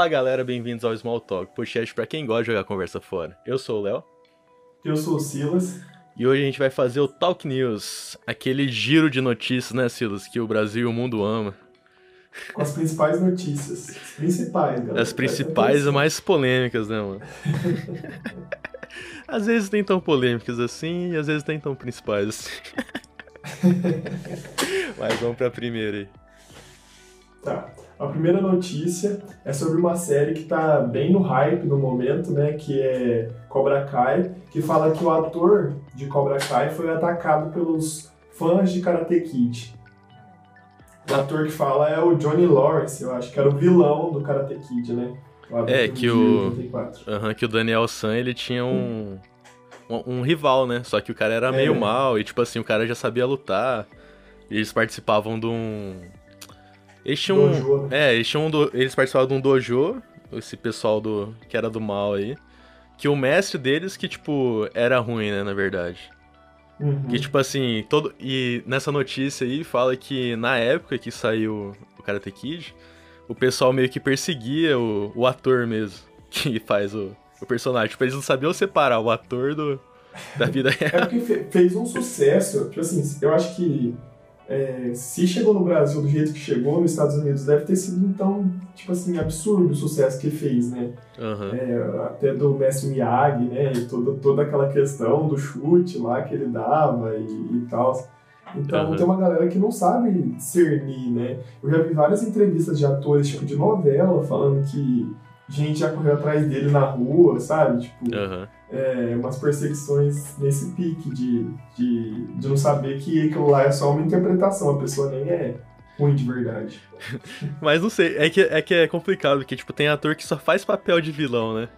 Fala galera, bem-vindos ao Small Talk, podcast pra quem gosta de jogar conversa fora. Eu sou o Léo. Eu sou o Silas. E hoje a gente vai fazer o Talk News, aquele giro de notícias, né, Silas, que o Brasil e o mundo ama. Com as principais notícias. As principais, galera. As principais e mais polêmicas, né, mano? às vezes nem tão polêmicas assim, e às vezes nem tão principais assim. Mas vamos pra primeira aí. Tá. A primeira notícia é sobre uma série que tá bem no hype no momento, né? Que é Cobra Kai, que fala que o ator de Cobra Kai foi atacado pelos fãs de Karate Kid. O ator que fala é o Johnny Lawrence, eu acho que era o vilão do Karate Kid, né? É, que o, uhum, que o Daniel San, ele tinha um, um, um, rival, né? Só que o cara era é. meio mal e, tipo assim, o cara já sabia lutar. E eles participavam de um eles tinham. Dojo, né? É, eles tinham um do... Eles participavam de um dojo, esse pessoal do. que era do mal aí. Que o mestre deles, que, tipo, era ruim, né, na verdade. Uhum. Que, tipo assim, todo. E nessa notícia aí fala que na época que saiu o Karate Kid, o pessoal meio que perseguia o, o ator mesmo, que faz o, o personagem. Tipo, eles não sabiam separar o ator do, da vida real. É porque fez um sucesso. Tipo assim, eu acho que é, se chegou no Brasil do jeito que chegou, nos Estados Unidos deve ter sido então, tipo assim, absurdo o sucesso que fez, né? Uhum. É, até do Messi Miyagi, né? E toda, toda aquela questão do chute lá que ele dava e, e tal. Então uhum. tem uma galera que não sabe discernir, né? Eu já vi várias entrevistas de atores, tipo, de novela, falando que gente já correu atrás dele na rua, sabe? Tipo, uhum é, umas perseguições nesse pique de, de, de não saber que aquilo lá é só uma interpretação, a pessoa nem é ruim de verdade. Mas não sei, é que, é que é complicado, porque tipo, tem ator que só faz papel de vilão, né?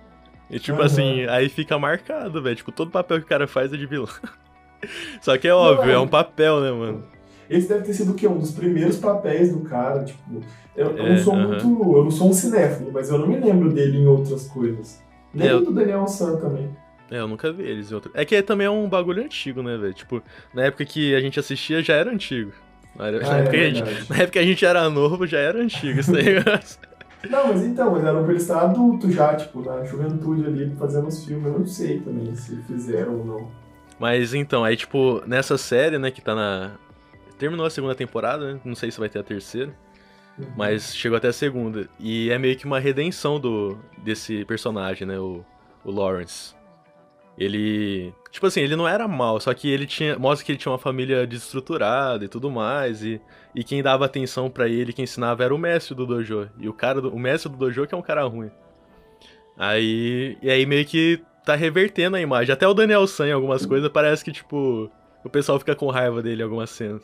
E tipo uhum. assim, aí fica marcado, velho. Tipo, todo papel que o cara faz é de vilão. Só que é óbvio, não, é... é um papel, né, mano? Esse deve ter sido o quê? Um dos primeiros papéis do cara, tipo. Eu, eu não sou muito. Eu não sou um cinéfilo, mas eu não me lembro dele em outras coisas. Nem é, do Daniel San também. É, eu nunca vi eles em outro. É que também é um bagulho antigo, né, velho? Tipo, na época que a gente assistia já era antigo. Na, época, ah, é que a gente, na época que a gente era novo já era antigo esse negócio. Não, mas então, mas era pra ele estar adulto já, tipo, na juventude ali, fazendo os filmes. Eu não sei também se fizeram ou não. Mas então, aí, tipo, nessa série, né, que tá na. Terminou a segunda temporada, né? Não sei se vai ter a terceira. Uhum. Mas chegou até a segunda. E é meio que uma redenção do desse personagem, né? O, o Lawrence. Ele. Tipo assim, ele não era mal, só que ele tinha. Mostra que ele tinha uma família desestruturada e tudo mais. E, e quem dava atenção para ele, quem ensinava era o mestre do dojo. E o cara do, o mestre do dojo que é um cara ruim. Aí. E aí meio que tá revertendo a imagem. Até o Daniel San em algumas coisas parece que, tipo, o pessoal fica com raiva dele em algumas cenas.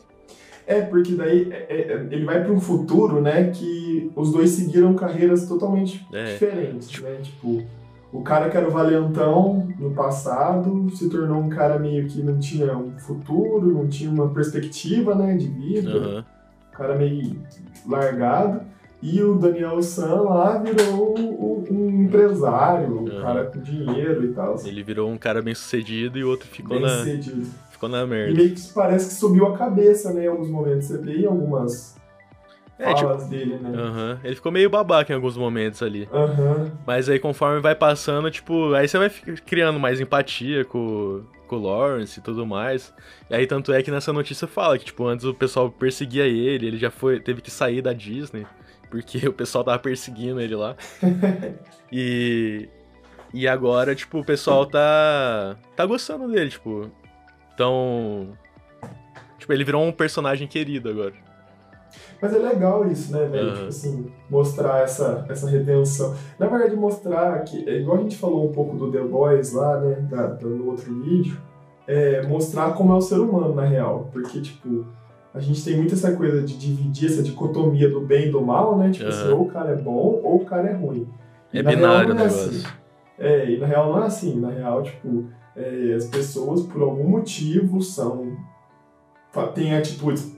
É, porque daí é, é, ele vai para um futuro, né, que os dois seguiram carreiras totalmente é. diferentes, né? Tipo, o cara que era o valentão no passado se tornou um cara meio que não tinha um futuro, não tinha uma perspectiva, né, de vida. Uhum. Um cara meio largado. E o Daniel San lá virou um empresário, um uhum. cara com dinheiro e tal. Ele virou um cara bem sucedido e o outro ficou bem na. Sucedido. Ficou na merda. E meio que parece que subiu a cabeça, né, em alguns momentos. Você vê em algumas é, tipo, dele, né? Uhum. Ele ficou meio babaca em alguns momentos ali. Uhum. Mas aí conforme vai passando, tipo, aí você vai criando mais empatia com, com o Lawrence e tudo mais. E aí tanto é que nessa notícia fala que, tipo, antes o pessoal perseguia ele, ele já foi, teve que sair da Disney, porque o pessoal tava perseguindo ele lá. e. E agora, tipo, o pessoal tá. tá gostando dele, tipo. Então. Tipo, ele virou um personagem querido agora. Mas é legal isso, né, velho? Uhum. Tipo assim, mostrar essa, essa redenção. Na verdade, mostrar que, é igual a gente falou um pouco do The Boys lá, né, da, da, no outro vídeo, é mostrar como é o ser humano, na real. Porque, tipo, a gente tem muito essa coisa de dividir essa dicotomia do bem e do mal, né? Tipo uhum. assim, ou o cara é bom ou o cara é ruim. E é binário o é negócio. Assim. É, e na real não é assim. Na real, tipo, é, as pessoas, por algum motivo, são. têm atitudes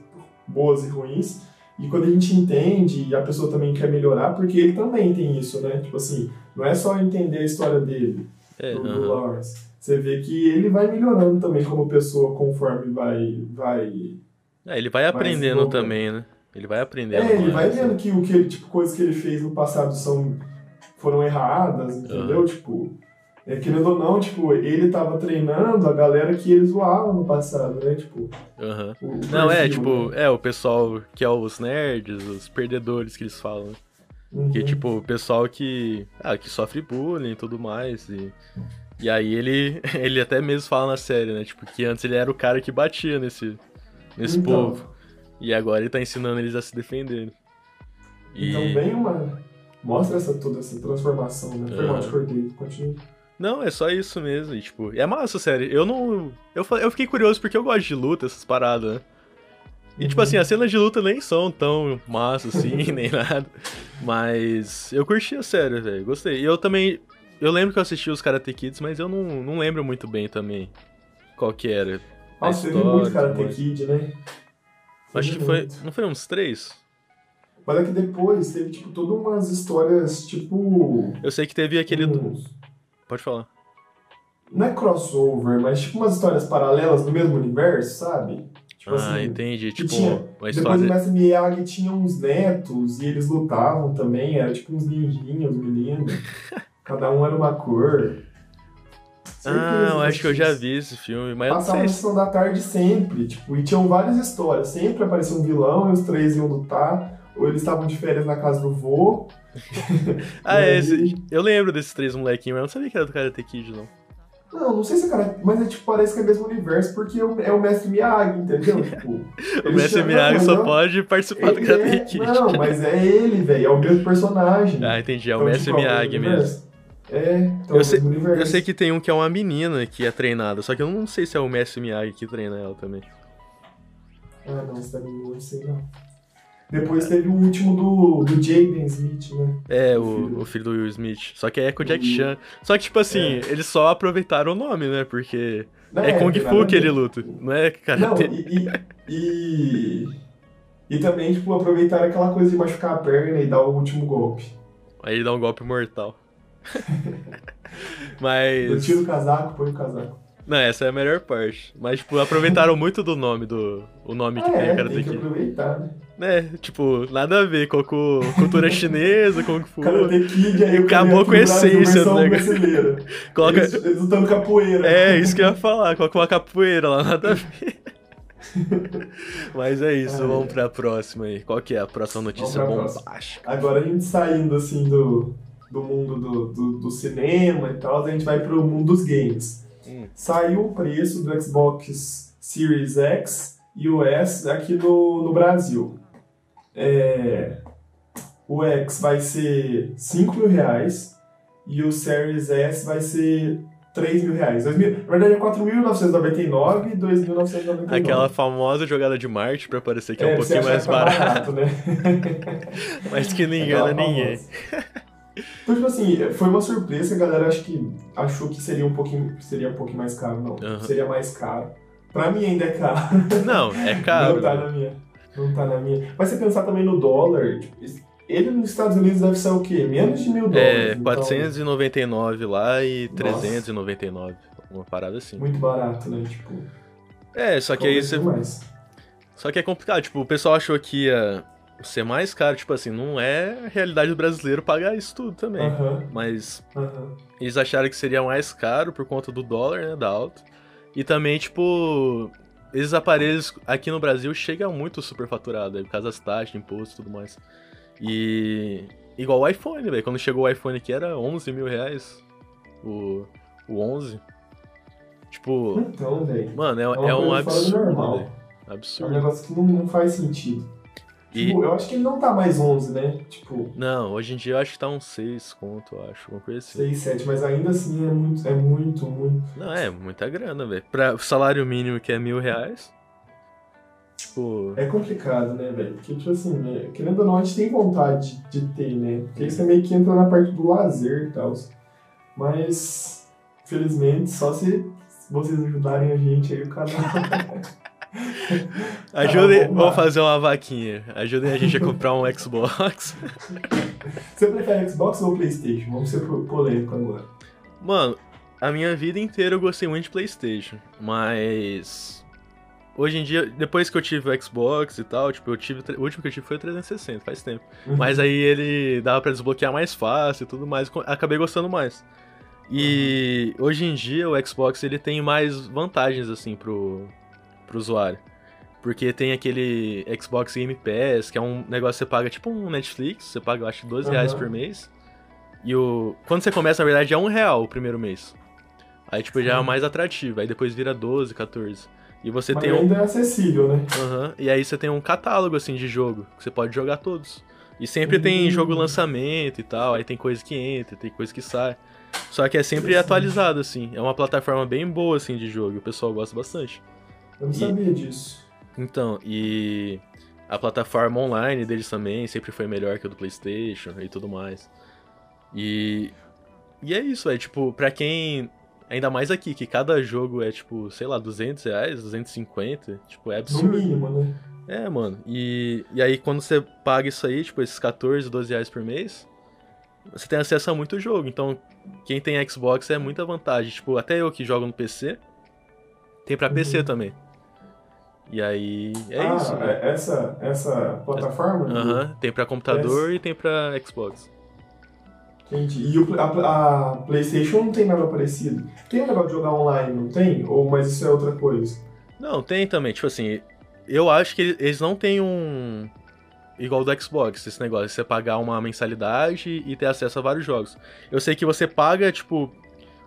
boas e ruins e quando a gente entende e a pessoa também quer melhorar, porque ele também tem isso, né? Tipo assim, não é só entender a história dele, é, do, do Lawrence. Você vê que ele vai melhorando também como pessoa conforme vai. vai é, ele vai aprendendo também, né? Ele vai aprendendo. É, ele vai vendo que o que ele, tipo, coisas que ele fez no passado são foram erradas, entendeu? Uhum. Tipo, é, querendo ou não, tipo, ele tava treinando a galera que ele zoava no passado, né? Tipo. Uhum. não, é, tipo, né? é, o pessoal que é os nerds, os perdedores que eles falam. Uhum. Que, tipo, o pessoal que. Ah, que sofre bullying e tudo mais. E, e aí ele, ele até mesmo fala na série, né? Tipo, que antes ele era o cara que batia nesse, nesse então, povo. E agora ele tá ensinando eles a se defenderem. E... Então bem uma. Mostra essa, toda essa transformação, né? Foi uhum. mal, te cortei, continua. Não, é só isso mesmo. E, tipo, é massa, sério. Eu não. Eu, eu fiquei curioso porque eu gosto de luta, essas paradas, né? E, tipo assim, as cenas de luta nem são tão massa assim, nem nada. Mas eu curti a série, velho. Gostei. E eu também. Eu lembro que eu assisti os Karate Kids, mas eu não, não lembro muito bem também qual que era. Nossa, eu vi muito Karate Kid, né? Acho que foi. Não foi uns três? Mas é que depois teve, tipo, todas umas histórias, tipo. Eu sei que teve aquele. Pode falar. Não é crossover, mas tipo umas histórias paralelas do mesmo universo, sabe? Tipo ah, assim, entendi. Tipo, tinha, uma história... Depois o Mestre Miyagi tinha uns netos e eles lutavam também, era tipo uns ninjinhos, meninos. Cada um era uma cor. ah, eu acho que eu já vi esse filme, mas Passava na sessão da tarde sempre, tipo, e tinham várias histórias. Sempre aparecia um vilão e os três iam lutar, ou eles estavam de férias na casa do vô. ah, é, esse, eu lembro desses três molequinhos, mas eu não sabia que era do Karate Kid, não. Não, não sei se é cara. Mas é tipo, parece que é o mesmo universo porque é o Mestre Miyagi, entendeu? Tipo, o Mestre Miyagi só não, pode participar do Karate é, Kid. Não, mas é ele, velho. É o mesmo personagem. Ah, entendi. É o então, Mestre tipo, é Miyagi mesmo. É, então eu, sei, eu sei que tem um que é uma menina que é treinada, só que eu não sei se é o Mestre Miyagi que treina ela também. Ah, não, esse não sei não. Depois teve o último do, do Jaden Smith, né? É, o, filho. o filho do Will Smith. Só que é com o Jack Chan. Só que, tipo assim, é. eles só aproveitaram o nome, né? Porque não, é, é Kung Fu que ele luta, não é Karate. Não, e, e, e, e, também, tipo, aproveitaram aquela coisa de machucar a perna e dar o último golpe. Aí ele dá um golpe mortal. Mas... Eu tiro o casaco, põe o casaco. Não, essa é a melhor parte. Mas, tipo, aproveitaram muito do nome do. O nome que ah, tem é, o cara tem que aproveitar, né? É, tipo, nada a ver com, com cultura chinesa, Kung Fu. Karate Kid, aí Acabou com a essência do negócio. Coloca... Eles, eles lutando capoeira. É, isso que eu ia falar, coloca uma capoeira lá, nada a ver. Mas é isso, vamos pra próxima aí. Qual que é a próxima notícia bombástica? Agora a gente saindo assim do, do mundo do, do, do cinema e tal, a gente vai pro mundo dos games. Hum. Saiu o preço do Xbox Series X e o S aqui no, no Brasil. É, o X vai ser 5 mil reais e o Series S vai ser 3 mil reais. 2 mil, na verdade é 4.999 e 2.999. Aquela famosa jogada de Marte pra parecer que é, é um pouquinho mais barato. barato né? Mas que não engana ninguém. Então, tipo assim, foi uma surpresa, a galera acho que achou que seria um pouquinho, seria um pouquinho mais caro, não. Uhum. Seria mais caro. Pra mim ainda é caro. Não, é caro. não tá na minha. Não tá na minha. Mas você pensar também no dólar, tipo, ele nos Estados Unidos deve ser o quê? Menos de mil dólares. É, 499 então... lá e 399. Nossa. Uma parada assim. Muito barato, né? Tipo. É, só que aí você. Mais. Só que é complicado, tipo, o pessoal achou que ia ser mais caro, tipo assim, não é a realidade do brasileiro pagar isso tudo também. Uhum. Mas uhum. eles acharam que seria mais caro por conta do dólar, né, da alta. E também, tipo, esses aparelhos aqui no Brasil chegam muito superfaturados, por causa das taxas, impostos e tudo mais. E. Igual o iPhone, velho. Quando chegou o iPhone aqui era 11 mil reais. O, o 11. Tipo. Então, velho. Mano, é, é, é um absurdo, velho. Absurdo. É um negócio que não, não faz sentido. E... Tipo, eu acho que ele não tá mais 11, né? Tipo... Não, hoje em dia eu acho que tá uns 6 conto, eu acho, uma coisa assim. 6, 7, mas ainda assim é muito, é muito, muito... Não, é muita grana, velho. Pra salário mínimo que é mil reais, tipo... É complicado, né, velho? Porque, tipo assim, né? querendo ou não, a gente tem vontade de ter, né? Porque isso é meio que entra na parte do lazer e tal. Mas, felizmente, só se vocês ajudarem a gente aí, o canal... Ajudem, tá vamos fazer uma vaquinha. Ajudem a gente a comprar um Xbox. Você prefere Xbox ou PlayStation? Vamos ser polêmico agora. Mano, a minha vida inteira eu gostei muito de PlayStation, mas hoje em dia, depois que eu tive o Xbox e tal, tipo, eu tive. O último que eu tive foi o 360, faz tempo. Uhum. Mas aí ele dava pra desbloquear mais fácil e tudo mais. Acabei gostando mais. E uhum. hoje em dia o Xbox ele tem mais vantagens, assim, pro, pro usuário. Porque tem aquele Xbox Game Pass, que é um negócio que você paga tipo um Netflix, você paga, eu acho, 12 uhum. reais por mês. E o. Quando você começa, na verdade, é um real o primeiro mês. Aí, tipo, já é mais atrativo. Aí depois vira 12, 14. E você Mas tem ainda um... é acessível, né? Uhum. E aí você tem um catálogo, assim, de jogo, que você pode jogar todos. E sempre uhum. tem jogo lançamento e tal, aí tem coisa que entra, tem coisa que sai. Só que é sempre atualizado, assim. É uma plataforma bem boa, assim, de jogo. O pessoal gosta bastante. Eu não e... sabia disso. Então, e a plataforma online deles também sempre foi melhor que a do PlayStation e tudo mais. E. E é isso, é tipo, pra quem. Ainda mais aqui, que cada jogo é tipo, sei lá, 200 reais, 250. Tipo, é absurdo. No mínimo, né? É, mano. E, e aí quando você paga isso aí, tipo, esses 14, 12 reais por mês, você tem acesso a muito jogo. Então, quem tem Xbox é muita vantagem. Tipo, até eu que jogo no PC, tem pra uhum. PC também. E aí é ah, isso. Né? Essa, essa plataforma? Aham, tem pra computador e tem pra Xbox. Entendi. E o, a, a, PlayStation não tem nada parecido. Tem um negócio de jogar online, não tem? Ou mas isso é outra coisa? Não, tem também. Tipo assim, eu acho que eles não têm um. Igual do Xbox, esse negócio, você pagar uma mensalidade e ter acesso a vários jogos. Eu sei que você paga, tipo.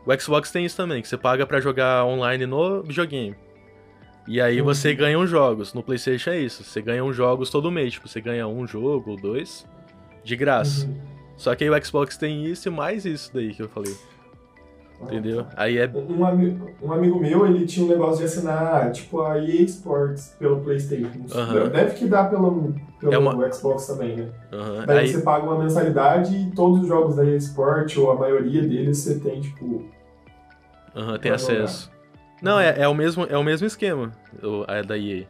O Xbox tem isso também, que você paga para jogar online no videogame. E aí uhum. você ganha uns jogos. No PlayStation é isso. Você ganha uns jogos todo mês. Tipo, você ganha um jogo ou dois de graça. Uhum. Só que aí o Xbox tem isso e mais isso daí que eu falei. Entendeu? Aí é. Um, amigo, um amigo meu, ele tinha um negócio de assinar, tipo, a EA Sports pelo PlayStation. Uhum. Deve que dá pelo, pelo é uma... Xbox também, né? Uhum. Daí aí... você paga uma mensalidade e todos os jogos da EA Sports, ou a maioria deles, você tem, tipo. Aham, uhum, tem acesso. Não, é, é, o mesmo, é o mesmo esquema o, a da EA.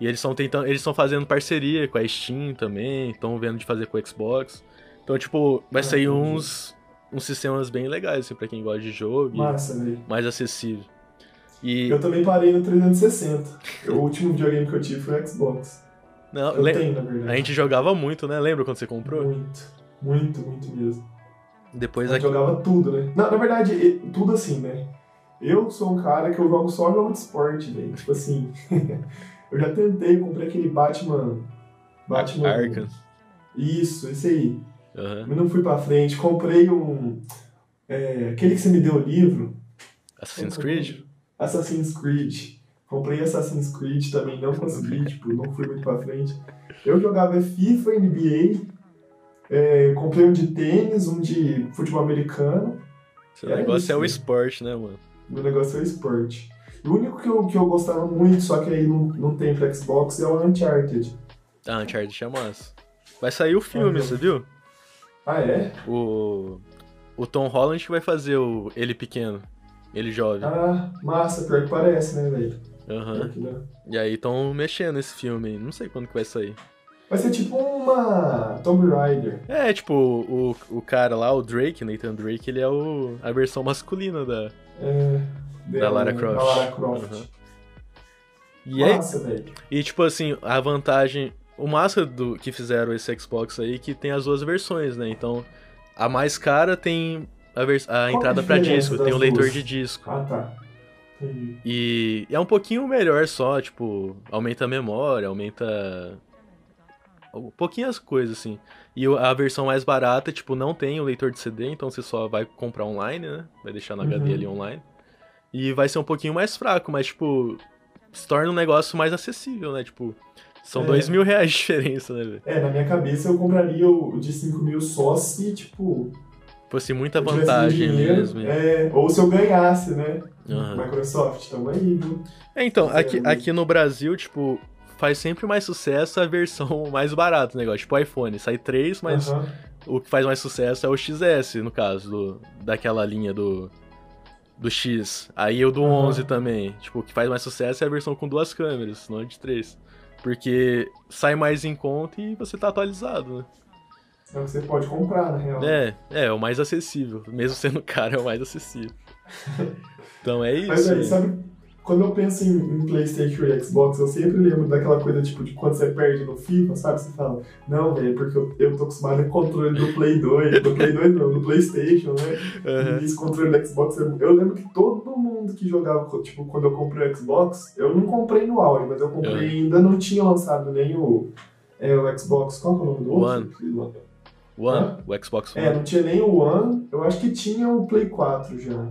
E eles estão tentando. Eles estão fazendo parceria com a Steam também, estão vendo de fazer com o Xbox. Então, tipo, vai sair ah, uns, uns sistemas bem legais, assim, pra quem gosta de jogo. Massa, Mais acessível. E... Eu também parei no 360. o último videogame que eu tive foi o Xbox. Não, eu tenho, na verdade. A gente jogava muito, né? Lembra quando você comprou? Muito, muito, muito mesmo. Depois a gente aqui... jogava tudo, né? Na, na verdade, tudo assim, né? Eu sou um cara que eu jogo só jogo de esporte, velho. Tipo assim, eu já tentei, comprei aquele Batman. Batman. Arkham. Isso, esse aí. Uhum. Mas não fui pra frente. Comprei um. É, aquele que você me deu o livro. Assassin's Creed? Assassin's Creed. Comprei Assassin's Creed também, não consegui, tipo, não fui muito pra frente. Eu jogava FIFA, NBA. É, comprei um de tênis, um de futebol americano. Seu negócio isso, é o esporte, né, mano? Meu negócio é o esporte. O único que eu, que eu gostava muito, só que aí não, não tem pra Xbox, é o Uncharted. Ah, Uncharted é massa. Vai sair o filme, ah, você viu? Ah, é? O, o Tom Holland vai fazer o ele pequeno, ele jovem. Ah, massa, pior que parece, né, velho? Aham. Uhum. E aí estão mexendo nesse filme, não sei quando que vai sair. Vai ser tipo uma Tomb Raider. É, tipo, o, o cara lá, o Drake, Nathan Drake, ele é o, a versão masculina da, é, da Lara Croft. Da Lara Croft. Uhum. E Nossa, velho. E tipo assim, a vantagem. O massa do que fizeram esse Xbox aí é que tem as duas versões, né? Então, a mais cara tem a, vers a entrada para disco, tem o leitor duas? de disco. Ah, tá. E é um pouquinho melhor só, tipo, aumenta a memória, aumenta pouquinhas coisas assim. E a versão mais barata, tipo, não tem o leitor de CD, então você só vai comprar online, né? Vai deixar no uhum. HD ali online. E vai ser um pouquinho mais fraco, mas, tipo, se torna um negócio mais acessível, né? Tipo, são é. dois mil reais de diferença, né, velho? É, na minha cabeça eu compraria o de 5 mil só se, tipo. Fosse muita vantagem dinheiro, mesmo. É, ou se eu ganhasse, né? Uhum. Microsoft, tamo aí, viu? É, então, aqui, aqui no Brasil, tipo, faz sempre mais sucesso a versão mais barata do negócio. Tipo o iPhone, sai 3, mas uhum. o que faz mais sucesso é o XS, no caso, do, daquela linha do, do X. Aí o do uhum. 11 também. Tipo, o que faz mais sucesso é a versão com duas câmeras, não de três. Porque sai mais em conta e você tá atualizado, né? É o que você pode comprar, na real. É, é, é o mais acessível. Mesmo sendo caro, é o mais acessível. então é isso. Mas aí, sabe, quando eu penso em, em, Playstation e Xbox, eu sempre lembro daquela coisa, tipo, de quando você perde no FIFA, sabe? Você fala, não, velho, porque eu, eu tô acostumado com controle do Play 2, do Play 2 não, do Playstation, né? Uhum. E esse controle do Xbox, eu lembro que todo mundo que jogava, tipo, quando eu comprei o Xbox, eu não comprei no áudio, mas eu comprei, uhum. ainda não tinha lançado nem o, é, o Xbox, qual é o nome do outro? One. One, o Xbox One. É, não tinha nem o One, eu acho que tinha o Play 4 já.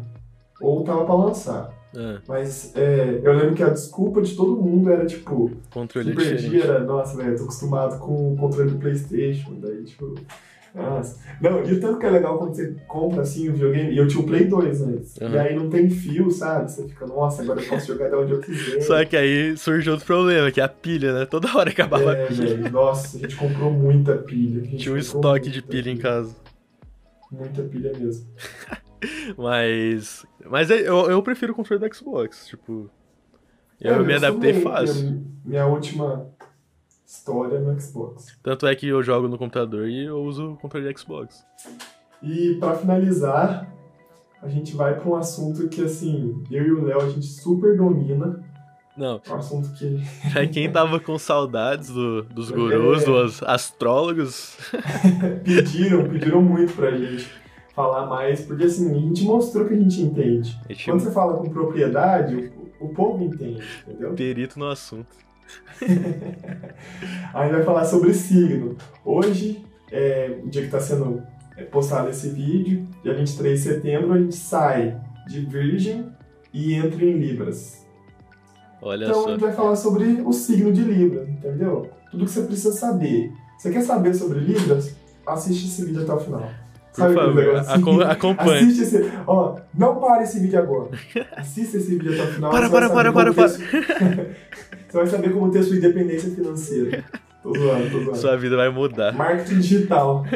Ou tava pra lançar. É. Mas é, eu lembro que a desculpa de todo mundo era tipo. Controle que perdia era, nossa, velho, tô acostumado com o controle do PlayStation. Daí, tipo. Nossa. Não, e o tanto que é legal quando você compra assim o videogame. E eu tinha o Play 2 antes. Uhum. E aí não tem fio, sabe? Você fica, nossa, agora eu posso jogar de onde eu quiser. Só que aí surgiu outro problema, que é a pilha, né? Toda hora acabava é, a pilha. Véio, nossa, a gente comprou muita pilha. Tinha um estoque de pilha, pilha em casa. Muita pilha mesmo. mas. Mas é, eu, eu prefiro o controle do Xbox, tipo. Eu, é, me adaptei fácil. Minha, minha última história no Xbox. Tanto é que eu jogo no computador e eu uso o controle de Xbox. E para finalizar, a gente vai para um assunto que assim, eu e o Léo a gente super domina. Não. Um assunto que. pra quem tava com saudades do, dos gurus, é... dos astrólogos. pediram, pediram muito pra gente falar mais, porque assim, a gente mostrou que a gente entende. Gente... Quando você fala com propriedade, o, o povo entende, entendeu? Perito no assunto. a gente vai falar sobre signo. Hoje, é o dia que está sendo é, postado esse vídeo, dia 23 de setembro, a gente sai de Virgem e entra em Libras. Olha então só. a gente vai falar sobre o signo de Libra, entendeu? Tudo que você precisa saber. Você quer saber sobre Libras? Assiste esse vídeo até o final. Por favor, assim? acompanhe. Assiste esse. Ó, não pare esse vídeo agora. Assista esse vídeo até o final. Para, para, para, para, para. Você vai saber como ter sua independência financeira. Tô zoando, tô zoando. Sua vida vai mudar. Marketing digital.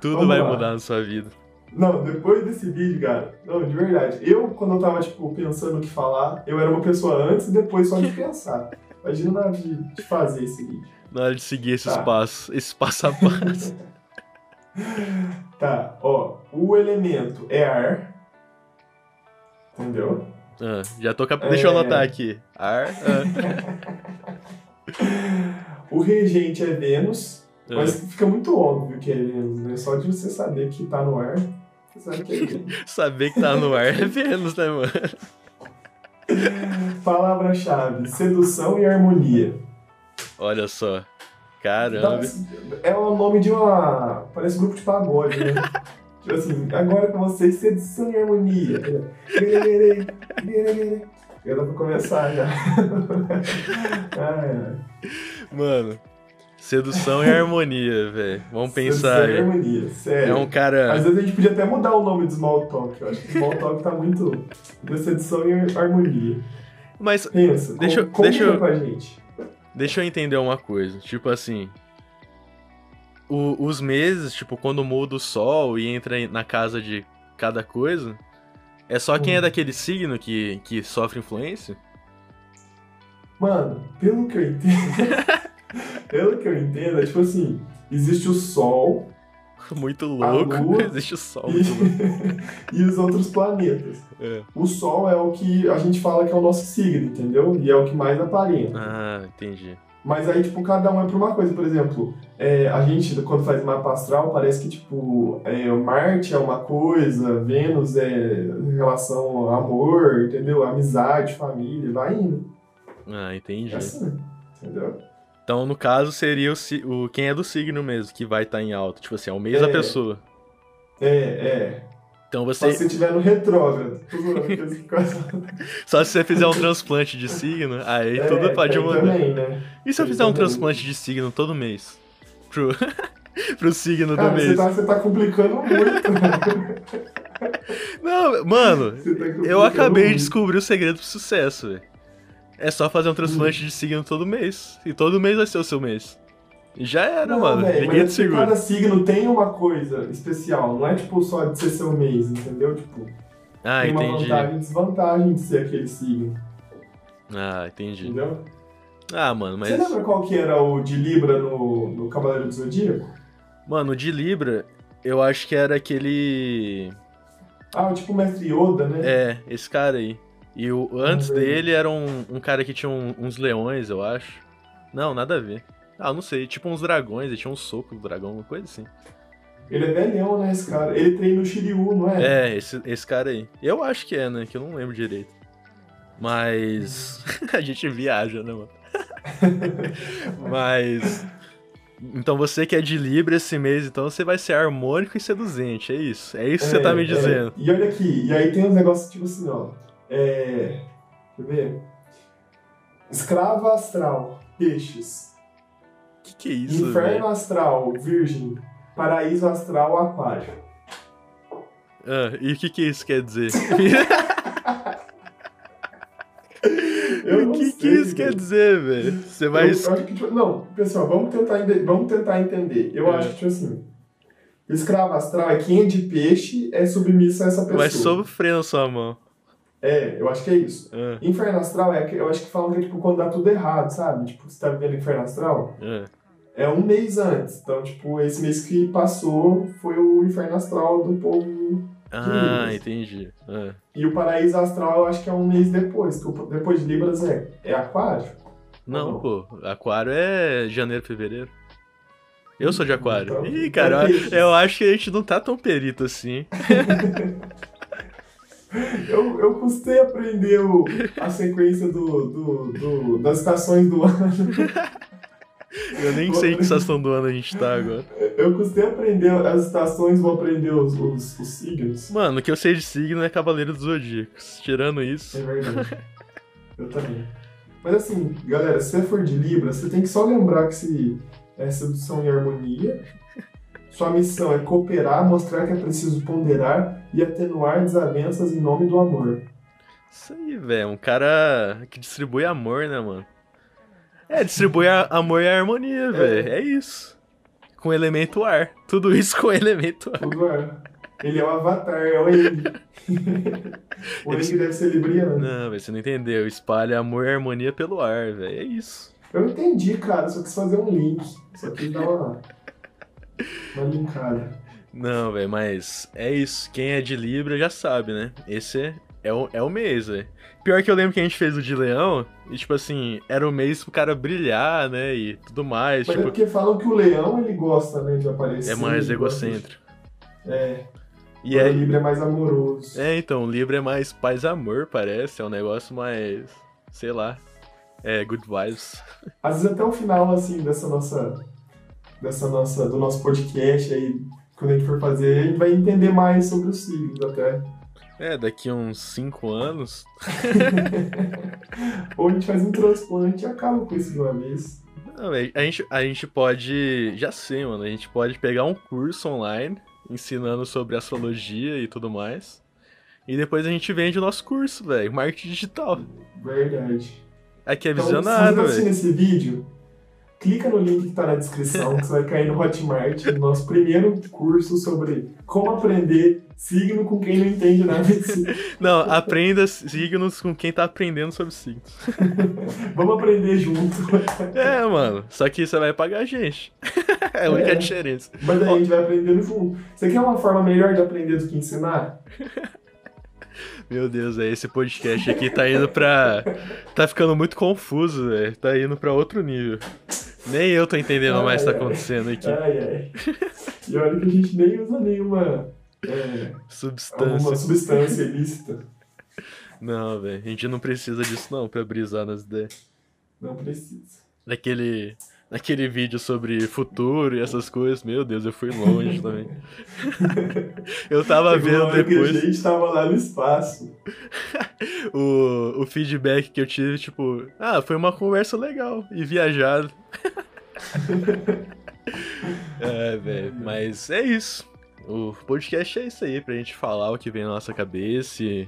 Tudo Vamos vai lá. mudar na sua vida. Não, depois desse vídeo, cara, não, de verdade. Eu, quando eu tava, tipo, pensando o que falar, eu era uma pessoa antes e depois só de pensar. Imagina na hora de, de fazer esse vídeo. Na hora de seguir esses tá. passos, esse passo a passo. Tá, ó. O elemento é ar. Entendeu? Ah, já tô cap... É... Deixa eu anotar aqui. Ar. Ah. o regente é Vênus. Ah. Mas fica muito óbvio que é Vênus, né? Só de você saber que tá no ar. Você sabe que é Vênus. saber que tá no ar é Vênus, né, mano? Palavra-chave: sedução e harmonia. Olha só. Caramba. É o nome de uma. Parece um grupo de pagode, né? tipo assim, agora com vocês, sedução e harmonia. Já dá pra começar já. Mano, sedução e harmonia, velho. Vamos pensar. Sedução e harmonia, sério. É um cara. Às vezes a gente podia até mudar o nome do Small Talk. Eu acho que Small Talk tá muito. De sedução e harmonia. Mas. Pensa, deixa, com, deixa eu. Deixa eu entender uma coisa. Tipo assim. O, os meses, tipo, quando muda o sol e entra na casa de cada coisa, é só quem é hum. daquele signo que, que sofre influência? Mano, pelo que eu entendo. pelo que eu entendo, é tipo assim: existe o sol, muito louco. Lua, Existe o Sol. E... e os outros planetas. É. O Sol é o que a gente fala que é o nosso signo, entendeu? E é o que mais aparenta. Ah, entendi. Mas aí, tipo, cada um é pra uma coisa. Por exemplo, é, a gente, quando faz mapa astral, parece que, tipo, é, Marte é uma coisa, Vênus é em relação ao amor, entendeu? Amizade, família, vai indo. Ah, entendi. É assim, entendeu? Então, no caso, seria o, o quem é do signo mesmo, que vai estar tá em alto. Tipo assim, é o mês é, da pessoa. É, é. Então você. Só se você estiver no retrógrado. Só se você fizer um transplante de signo, aí é, tudo pode mudar. Também, né? E se eu fizer um transplante de signo todo mês? Pro, pro signo Cara, do mês. Você tá, você tá complicando muito. Não, mano, tá eu acabei muito. de descobrir o segredo pro sucesso, velho. É só fazer um transplante hum. de signo todo mês. E todo mês vai ser o seu mês. Já era, não, mano. Véio, Ninguém mas te segura. Cada signo tem uma coisa especial. Não é tipo só de ser seu mês, entendeu? Tipo, ah, tem entendi. uma vantagem e desvantagem de ser aquele signo. Ah, entendi. Entendeu? Ah, mano, mas. Você lembra qual que era o de Libra no, no Cavaleiro do Zodíaco? Mano, o de Libra, eu acho que era aquele. Ah, tipo o Mestre Yoda, né? É, esse cara aí. E o, antes ah, dele era um, um cara que tinha um, uns leões, eu acho. Não, nada a ver. Ah, não sei, tipo uns dragões, ele tinha um soco do dragão, uma coisa assim. Ele é velhão, né, esse cara? Ele treina o Shiryu, não é? É, esse, esse cara aí. Eu acho que é, né? Que eu não lembro direito. Mas. a gente viaja, né, mano? Mas. Então você que é de Libra esse mês, então você vai ser harmônico e seduzente, é isso. É isso que é, você tá me é. dizendo. É. E olha aqui, e aí tem uns negócios tipo assim, ó. É. Deixa eu ver. Escrava astral, peixes. Que que é isso? Inferno véio? astral, virgem. Paraíso astral, aquário. Ah, e o que que isso quer dizer? Eu o que, sei, que isso quer dizer, velho? Você vai. Eu, acho que, tipo, não, pessoal, vamos tentar, vamos tentar entender. Eu é. acho que, tipo assim. Escravo astral é quem é de peixe é submisso a essa pessoa. Mas sofrendo sua mão. É, eu acho que é isso. É. Inferno astral é eu acho que falam que é tipo quando dá tudo errado, sabe? Tipo, você tá vivendo inferno astral. É. É um mês antes. Então, tipo, esse mês que passou foi o inferno astral do povo ah, entendi. É. E o paraíso astral eu acho que é um mês depois. Depois de Libras é, é aquário? Não, não, pô. Aquário é janeiro, fevereiro. Eu sou de aquário. Então, Ih, cara, eu, eu, acho que a gente não tá tão perito assim. eu, eu custei aprender o, a sequência do, do, do, das estações do ano. Eu nem sei em que estação do ano a gente tá agora. Eu custei aprender as estações, vou aprender os, os, os signos. Mano, o que eu sei de signo é Cavaleiro dos Zodíacos. Tirando isso. É verdade. eu também. Mas assim, galera, se você for de Libra, você tem que só lembrar que se é sedução e harmonia. Sua missão é cooperar, mostrar que é preciso ponderar e atenuar desavenças em nome do amor. Isso aí, velho. Um cara que distribui amor, né, mano? É, distribui amor e harmonia, velho. É. é isso. Com elemento ar. Tudo isso com elemento ar. Tudo ar. Ele é o avatar, é o Eng. o Eng Ele... deve ser libriano. Não, velho, você não entendeu. Espalha amor e harmonia pelo ar, velho. É isso. Eu entendi, cara. Só quis fazer um link. Só quis dar uma, uma linkada. Não, velho, mas é isso. Quem é de Libra já sabe, né? Esse é, é, o, é o mês, velho. Pior que eu lembro que a gente fez o de leão, e tipo assim, era o mês pro cara brilhar, né, e tudo mais. Mas tipo... é porque falam que o leão, ele gosta, né, de aparecer. É mais egocêntrico. É. E é... o Libra é mais amoroso. É, então, o Libra é mais paz-amor, parece. É um negócio mais, sei lá, é good vibes. Às vezes até o final, assim, dessa nossa, dessa nossa, do nosso podcast aí, quando a gente for fazer, a gente vai entender mais sobre os signos até. É, daqui uns 5 anos. Ou a gente faz um transplante e acaba com isso de uma vez. Não, a gente, a gente pode. Já sei, mano. A gente pode pegar um curso online ensinando sobre astrologia e tudo mais. E depois a gente vende o nosso curso, velho. Marketing digital. Verdade. Aqui é então, visionário, velho. Se você tá esse vídeo, clica no link que está na descrição, que você vai cair no Hotmart, no nosso primeiro curso sobre como aprender signo com quem não entende nada de signo. Não, aprenda signos com quem está aprendendo sobre signos. Vamos aprender junto. É, mano, só que você vai pagar a gente. É a única é, diferença. Mas aí a gente vai aprendendo junto. Você quer uma forma melhor de aprender do que ensinar? Meu Deus, é esse podcast aqui tá indo pra. Tá ficando muito confuso, velho. Tá indo pra outro nível. Nem eu tô entendendo ai, mais o que tá acontecendo aqui. Ai, ai. E olha que a gente nem usa nenhuma é, substância. Uma substância ilícita. Não, velho. A gente não precisa disso não pra brisar nas ideias. Não precisa. Daquele naquele vídeo sobre futuro e essas coisas, meu Deus, eu fui longe também. eu tava vendo depois. a gente tava lá no espaço. o, o feedback que eu tive, tipo, ah, foi uma conversa legal e viajado. é, velho, mas é isso. O podcast é isso aí, pra gente falar o que vem na nossa cabeça e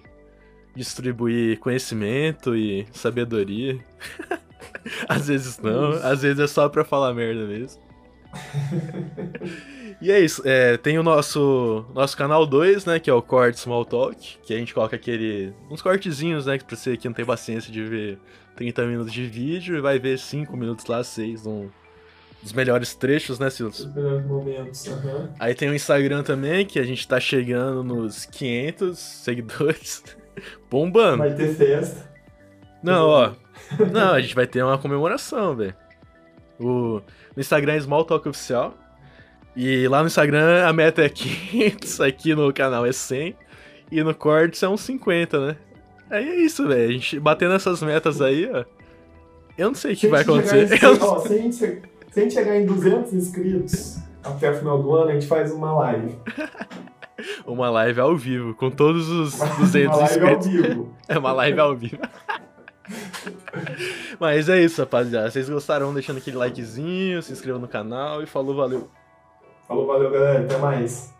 distribuir conhecimento e sabedoria. às vezes não, às vezes é só pra falar merda mesmo. e é isso, é, tem o nosso, nosso canal 2, né, que é o Corte Small Talk, que a gente coloca aquele, uns cortezinhos, né, pra você que não tem paciência de ver 30 minutos de vídeo e vai ver 5 minutos lá, 6 num, dos melhores trechos, né, Silas? Os melhores momentos, uhum. Aí tem o Instagram também, que a gente tá chegando nos 500 seguidores. Bombando. Vai ter festa. Não, ó. Não, a gente vai ter uma comemoração, velho. O no Instagram é Small Talk Oficial. E lá no Instagram a meta é 500, aqui no canal é 100. E no Cortes é uns 50, né? Aí é isso, velho. A gente batendo essas metas aí, ó. Eu não sei o que vai acontecer. Em, ó, se, a gente, se a gente chegar em 200 inscritos até o final do ano, a gente faz uma live. uma live ao vivo, com todos os 200 uma live inscritos. Ao vivo. É uma live ao vivo. Mas é isso, rapaziada. Vocês gostaram, deixando aquele likezinho, se inscreva no canal e falou, valeu. Falou, valeu, galera. Até mais.